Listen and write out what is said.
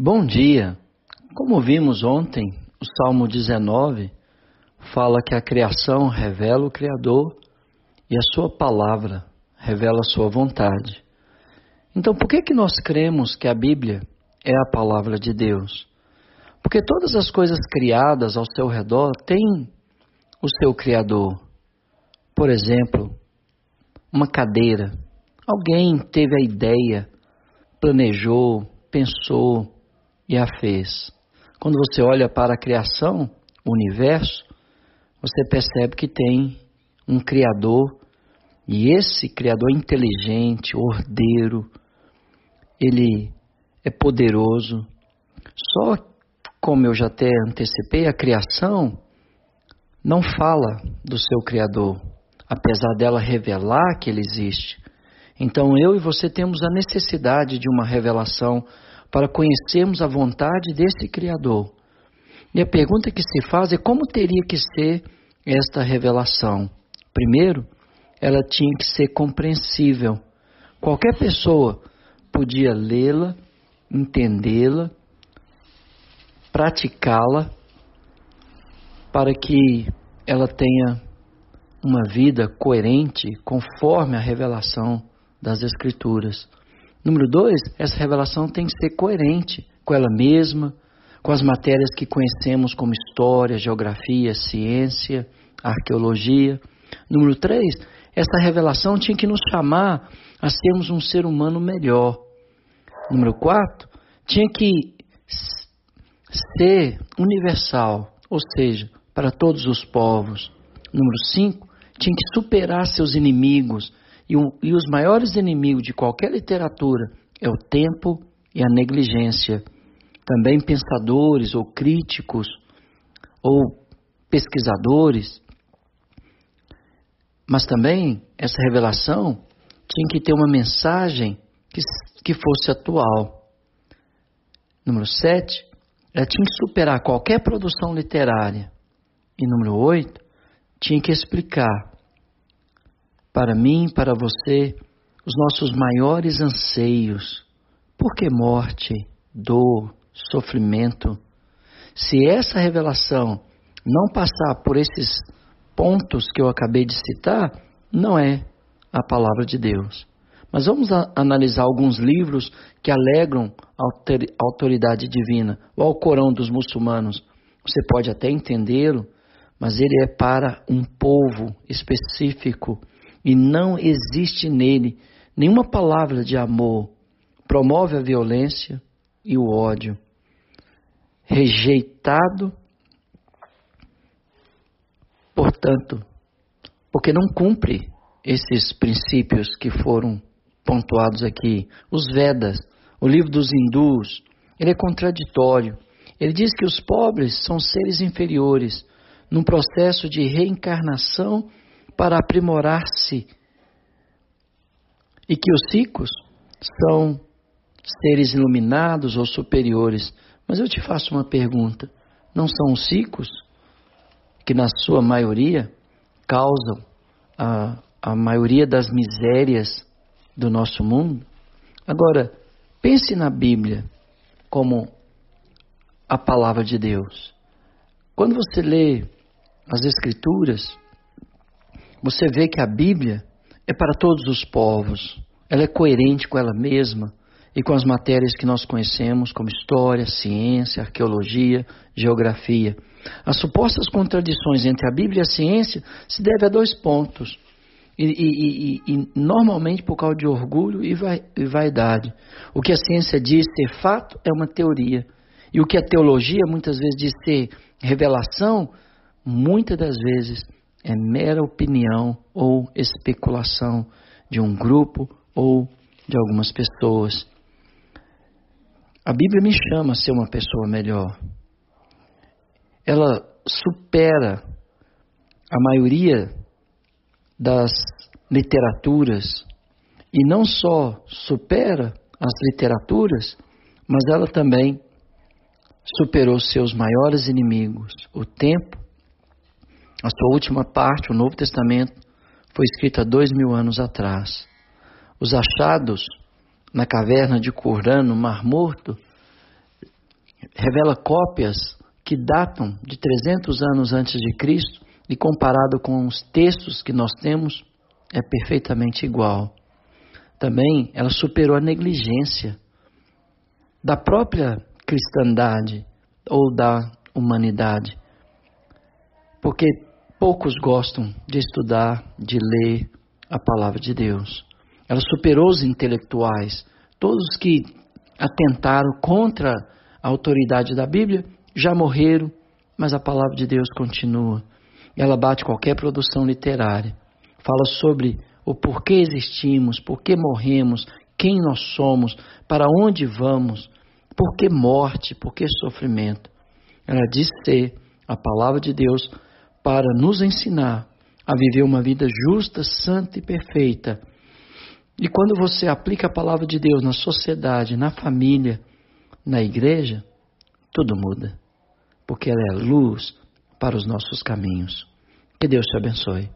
Bom dia! Como vimos ontem, o Salmo 19 fala que a criação revela o Criador e a sua palavra revela a sua vontade. Então, por que, que nós cremos que a Bíblia é a palavra de Deus? Porque todas as coisas criadas ao seu redor têm o seu Criador. Por exemplo, uma cadeira. Alguém teve a ideia, planejou, pensou, e a fez. Quando você olha para a criação, o universo, você percebe que tem um Criador, e esse Criador inteligente, ordeiro, ele é poderoso. Só como eu já até antecipei, a criação não fala do seu Criador, apesar dela revelar que ele existe. Então eu e você temos a necessidade de uma revelação para conhecermos a vontade desse Criador. E a pergunta que se faz é como teria que ser esta revelação? Primeiro, ela tinha que ser compreensível. Qualquer pessoa podia lê-la, entendê-la, praticá-la, para que ela tenha uma vida coerente conforme a revelação das Escrituras. Número dois, essa revelação tem que ser coerente com ela mesma, com as matérias que conhecemos como história, geografia, ciência, arqueologia. Número três, essa revelação tinha que nos chamar a sermos um ser humano melhor. Número quatro, tinha que ser universal, ou seja, para todos os povos. Número cinco, tinha que superar seus inimigos, e, um, e os maiores inimigos de qualquer literatura é o tempo e a negligência. Também pensadores ou críticos ou pesquisadores. Mas também essa revelação tinha que ter uma mensagem que, que fosse atual. Número 7, ela tinha que superar qualquer produção literária. E número 8, tinha que explicar para mim, para você, os nossos maiores anseios. Por que morte, dor, sofrimento? Se essa revelação não passar por esses pontos que eu acabei de citar, não é a palavra de Deus. Mas vamos analisar alguns livros que alegram a autoridade divina. O Alcorão dos muçulmanos, você pode até entendê-lo, mas ele é para um povo específico e não existe nele nenhuma palavra de amor, promove a violência e o ódio. Rejeitado, portanto, porque não cumpre esses princípios que foram pontuados aqui. Os Vedas, o livro dos hindus, ele é contraditório. Ele diz que os pobres são seres inferiores num processo de reencarnação para aprimorar-se e que os ricos são seres iluminados ou superiores. Mas eu te faço uma pergunta: não são os ricos que, na sua maioria, causam a, a maioria das misérias do nosso mundo? Agora, pense na Bíblia como a palavra de Deus. Quando você lê as Escrituras, você vê que a Bíblia é para todos os povos. Ela é coerente com ela mesma e com as matérias que nós conhecemos, como história, ciência, arqueologia, geografia. As supostas contradições entre a Bíblia e a ciência se devem a dois pontos. E, e, e, e normalmente por causa de orgulho e, vai, e vaidade. O que a ciência diz ser fato é uma teoria. E o que a teologia muitas vezes diz ser revelação, muitas das vezes é mera opinião ou especulação de um grupo ou de algumas pessoas. A Bíblia me chama a ser uma pessoa melhor. Ela supera a maioria das literaturas e não só supera as literaturas, mas ela também superou seus maiores inimigos, o tempo a sua última parte, o Novo Testamento, foi escrita dois mil anos atrás. Os achados na caverna de Qumran, no Mar Morto, revela cópias que datam de 300 anos antes de Cristo e comparado com os textos que nós temos, é perfeitamente igual. Também ela superou a negligência da própria cristandade ou da humanidade. Porque poucos gostam de estudar, de ler a palavra de Deus. Ela superou os intelectuais, todos que atentaram contra a autoridade da Bíblia já morreram, mas a palavra de Deus continua. Ela bate qualquer produção literária. Fala sobre o porquê existimos, por que morremos, quem nós somos, para onde vamos, por que morte, por que sofrimento. Ela diz ser a palavra de Deus para nos ensinar a viver uma vida justa, santa e perfeita. E quando você aplica a palavra de Deus na sociedade, na família, na igreja, tudo muda. Porque ela é luz para os nossos caminhos. Que Deus te abençoe.